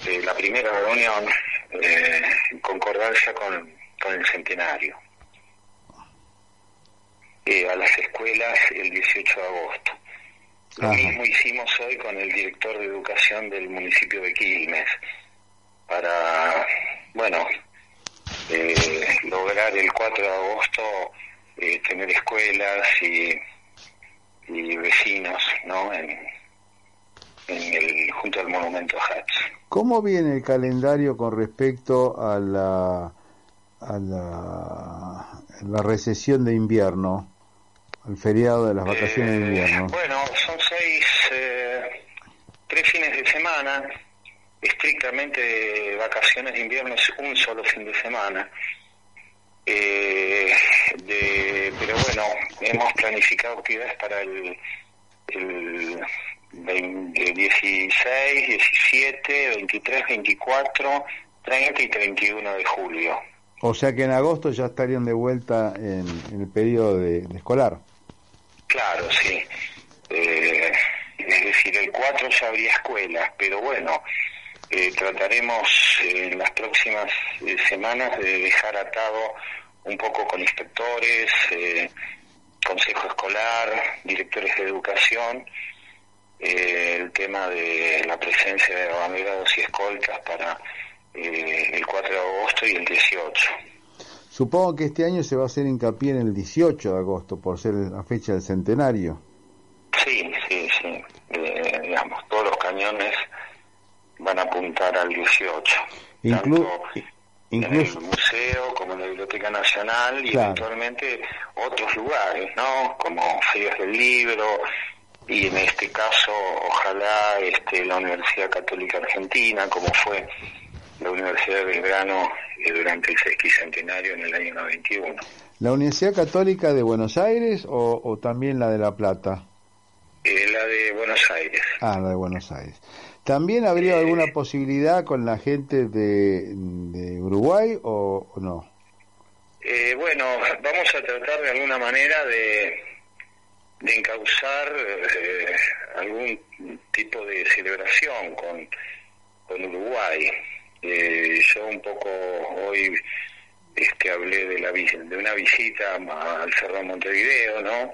eh, la primera reunión, eh, en concordancia con, con el centenario. Eh, a las escuelas el 18 de agosto. Lo Ajá. mismo hicimos hoy con el director de educación del municipio de Quilmes para, bueno, eh, lograr el 4 de agosto eh, tener escuelas y, y vecinos, ¿no? En, en el, junto al monumento Hudson. ¿Cómo viene el calendario con respecto a la, a la, la recesión de invierno, al feriado de las vacaciones de Eh, invierno? Bueno, son seis, eh, tres fines de semana, estrictamente de vacaciones de invierno es un solo fin de semana. Eh, de- pero bueno, hemos planificado actividades para el, el 20 16, 17, 23, 24, 30 y 31 de julio. O sea que en agosto ya estarían de vuelta en, en el periodo de, de escolar. Claro, sí. Eh, es decir, el 4 ya habría escuelas, pero bueno, eh, trataremos eh, en las próximas eh, semanas de dejar atado un poco con inspectores, eh, consejo escolar, directores de educación, eh, el tema de la presencia de abanderados y escoltas para eh, el 4 de agosto y el 18. Supongo que este año se va a hacer hincapié en el 18 de agosto por ser la fecha del centenario. Sí, sí, sí. Eh, digamos, todos los cañones van a apuntar al 18. Inclu- tanto incluso- en el museo como en la Biblioteca Nacional y Claro. eventualmente otros lugares, ¿no? Como ferias del libro y en este caso, ojalá este, la Universidad Católica Argentina, como fue la Universidad de Belgrano eh, durante el sesquicentenario en el año 91. ¿La Universidad Católica de Buenos Aires o, o también la de La Plata? Eh, la de Buenos Aires. Ah, la de Buenos Aires. ¿También habría alguna posibilidad con la gente de, de Uruguay o, o no? Eh, bueno, vamos a tratar de alguna manera de, de encauzar eh, algún tipo de celebración con, con Uruguay. Eh, yo un poco hoy este, hablé de, la, de una visita al Cerro Montevideo, ¿no?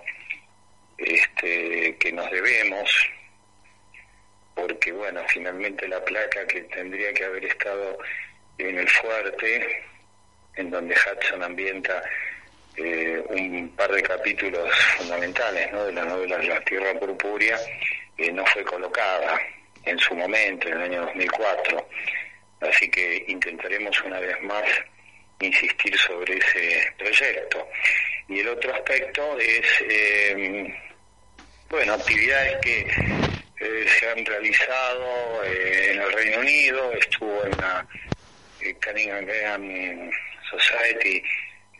Este, que nos debemos, porque bueno, finalmente la placa que tendría que haber estado en el fuerte, en donde Hudson ambienta eh, un par de capítulos fundamentales ¿no? de la novela La Tierra Purpúrea, eh, no fue colocada en su momento, en el año 2004. Así que intentaremos una vez más insistir sobre ese proyecto. Y el otro aspecto es, eh, bueno, actividades que eh, se han realizado eh, en el Reino Unido, estuvo en la eh, Cunningham Society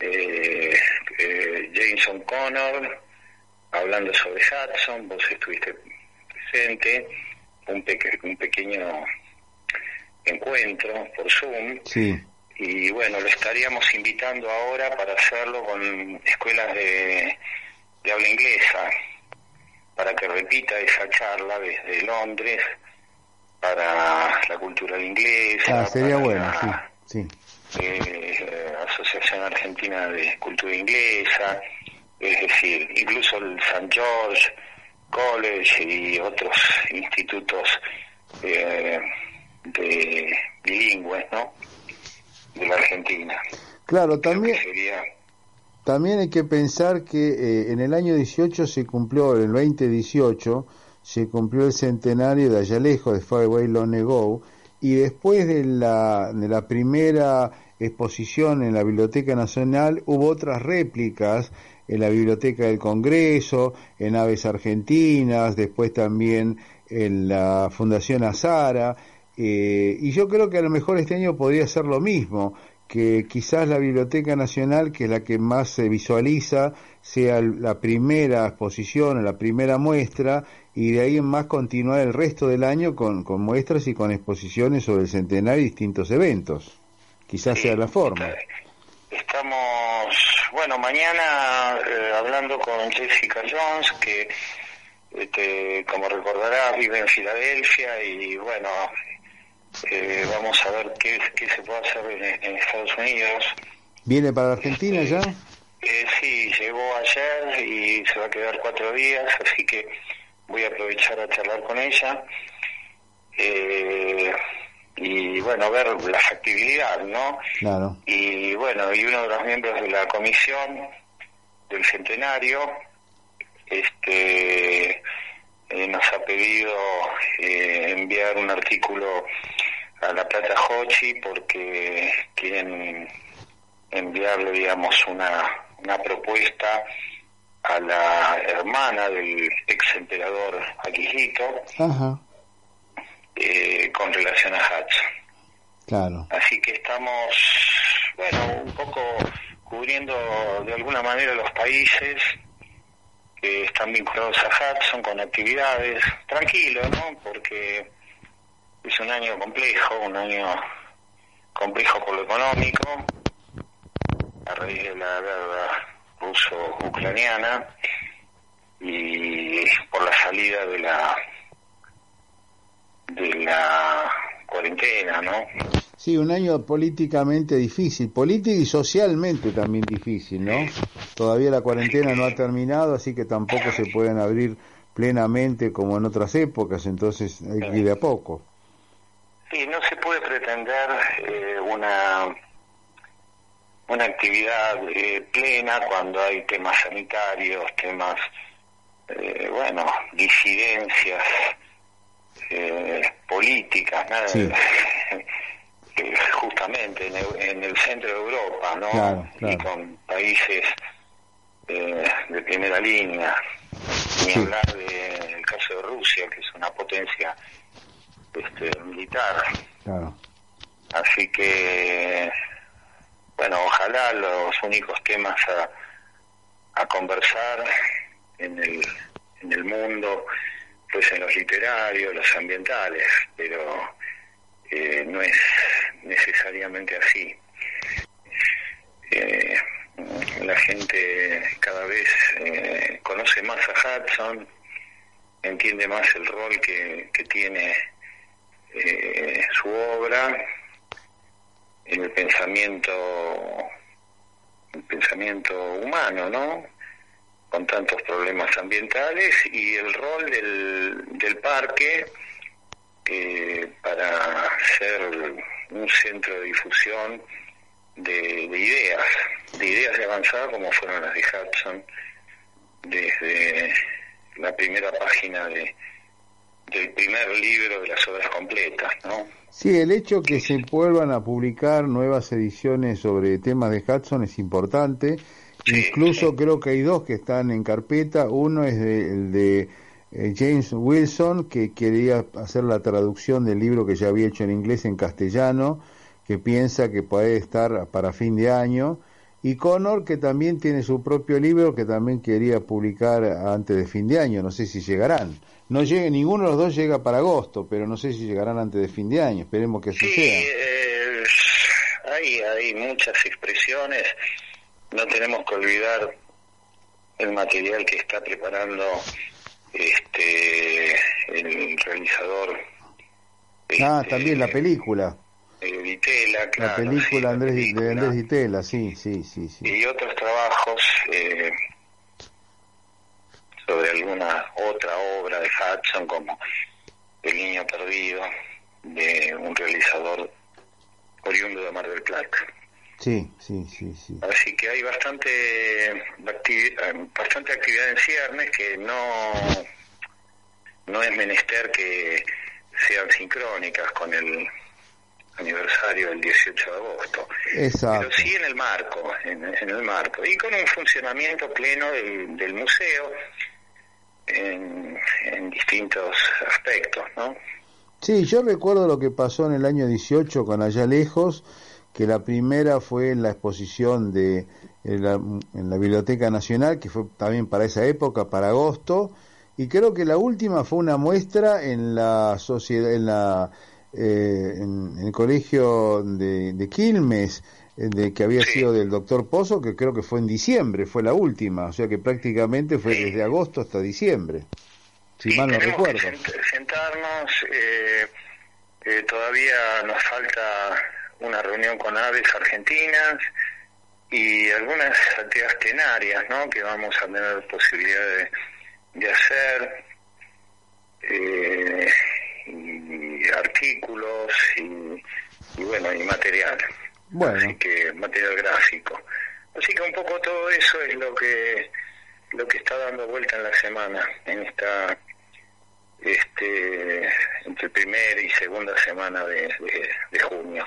eh, eh, Jameson Connor hablando sobre Hudson, vos estuviste presente, un, peque- un pequeño encuentro por Zoom. Sí. Y bueno, lo estaríamos invitando ahora para hacerlo con escuelas de, de habla inglesa, para que repita esa charla desde Londres para la cultura inglesa. Ah, sería bueno, la, sí. sí. eh, Asociación Argentina de Cultura Inglesa, es decir, incluso el St. George College y otros institutos eh, de bilingües, ¿no? De la Argentina. Claro, también, sería también hay que pensar que eh, en el año 18 se cumplió, en el 2018, se cumplió el centenario de Allá Lejos, de Far Away Long Ago, y después de la, de la primera exposición en la Biblioteca Nacional hubo otras réplicas en la Biblioteca del Congreso, en Aves Argentinas, después también en la Fundación Azara, eh, y yo creo que a lo mejor este año podría ser lo mismo, que quizás la Biblioteca Nacional, que es la que más se visualiza, sea la primera exposición o la primera muestra, y de ahí en más continuar el resto del año con, con muestras y con exposiciones sobre el centenario y distintos eventos. Quizás sea la forma. Estamos, bueno, mañana eh, hablando con Jessica Jones, que este, como recordarás vive en Filadelfia y bueno, eh, vamos a ver qué, qué se puede hacer en, en Estados Unidos. ¿Viene para Argentina ya? Eh, sí, llegó ayer y se va a quedar cuatro días, así que voy a aprovechar a charlar con ella. Eh, y bueno, ver la factibilidad, ¿no? Claro. y bueno, y uno de los miembros de la comisión del centenario este eh, nos ha pedido eh, enviar un artículo a la Plata Hochi porque quieren enviarle, digamos, una, una propuesta a la hermana del ex emperador Ajá, eh, con relación a Hudson. claro. Así que estamos, bueno, un poco cubriendo de alguna manera los países están vinculados a Hudson con actividades. Tranquilo, ¿no? Porque es un año complejo, un año complejo por lo económico, a raíz de la guerra ruso-ucraniana y por la salida de la de la cuarentena, ¿no? Sí, un año políticamente difícil, política y socialmente también difícil, ¿no? Todavía la cuarentena no ha terminado, así que tampoco se pueden abrir plenamente como en otras épocas, entonces hay que ir de a poco. Sí, no se puede pretender eh, una una actividad eh, plena cuando hay temas sanitarios, temas, eh, bueno, disidencias eh, políticas, nada, Sí. [LAUGHS] [LAUGHS] justamente en el, en el centro de Europa, ¿no? Claro, Y con países eh, de primera línea, ni Sí. hablar del caso de Rusia, que es una potencia este, militar. Claro. Así que, bueno, ojalá los únicos temas a, a conversar en el, en el mundo fuesen los literarios, los ambientales, pero eh, no es necesariamente así. Eh, la gente cada vez eh, conoce más a Hudson, entiende más el rol que, que tiene eh, su obra el pensamiento el pensamiento humano, ¿no? Con tantos problemas ambientales y el rol del, del parque eh, para ser un centro de difusión de, de ideas, de ideas de avanzada como fueron las de Hudson, desde la primera página de, del primer libro de las obras completas, ¿no? Sí, el hecho que se vuelvan a publicar nuevas ediciones sobre temas de Hudson es importante. Sí, Incluso sí. creo que hay dos que están en carpeta. Uno es de- el de eh, James Wilson, que quería hacer la traducción del libro que ya había hecho en inglés en castellano, que piensa que puede estar para fin de año, y Connor, que también tiene su propio libro, que también quería publicar antes de fin de año, no sé si llegarán. No llega, ninguno de los dos llega para agosto, pero no sé si llegarán antes de fin de año, esperemos que así Sí, sea. eh, hay, hay muchas expresiones. No tenemos que olvidar el material que está preparando este el realizador Ah, este, también la película, la película sí, la Andrés, de película. Andrés Ditela, sí, sí, sí, sí. y otros trabajos eh, sobre alguna otra obra de Hudson como El Niño Perdido de un realizador oriundo de Mar del Plata. Sí, sí, sí, sí. Así que hay bastante activi- eh, bastante actividad en ciernes que no no es menester que sean sincrónicas con el aniversario del 18 de agosto, Exacto. pero sí en el marco, en, en el marco, y con un funcionamiento pleno del, del museo en, en distintos aspectos, ¿no? Sí, yo recuerdo lo que pasó en el año 18 con Allá Lejos, que la primera fue en la exposición de en la, en la Biblioteca Nacional, que fue también para esa época, para agosto, y creo que la última fue una muestra en la sociedad, en la eh, en, en el colegio de, de Quilmes, eh, de que había sido del doctor Pozo, que creo que fue en diciembre, fue la última, o sea que prácticamente fue desde agosto hasta diciembre, si Sí, mal no recuerdo. que sentarnos, eh, eh, todavía nos falta una reunión con aves argentinas y algunas actividades plenarias, ¿no? Que vamos a tener posibilidad de, de hacer, eh, y artículos y, y bueno, y material. Bueno. Así que material gráfico. Así que un poco todo eso es lo que lo que está dando vuelta en la semana, en esta este entre primera y segunda semana de, de- de junio.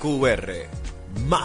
MQR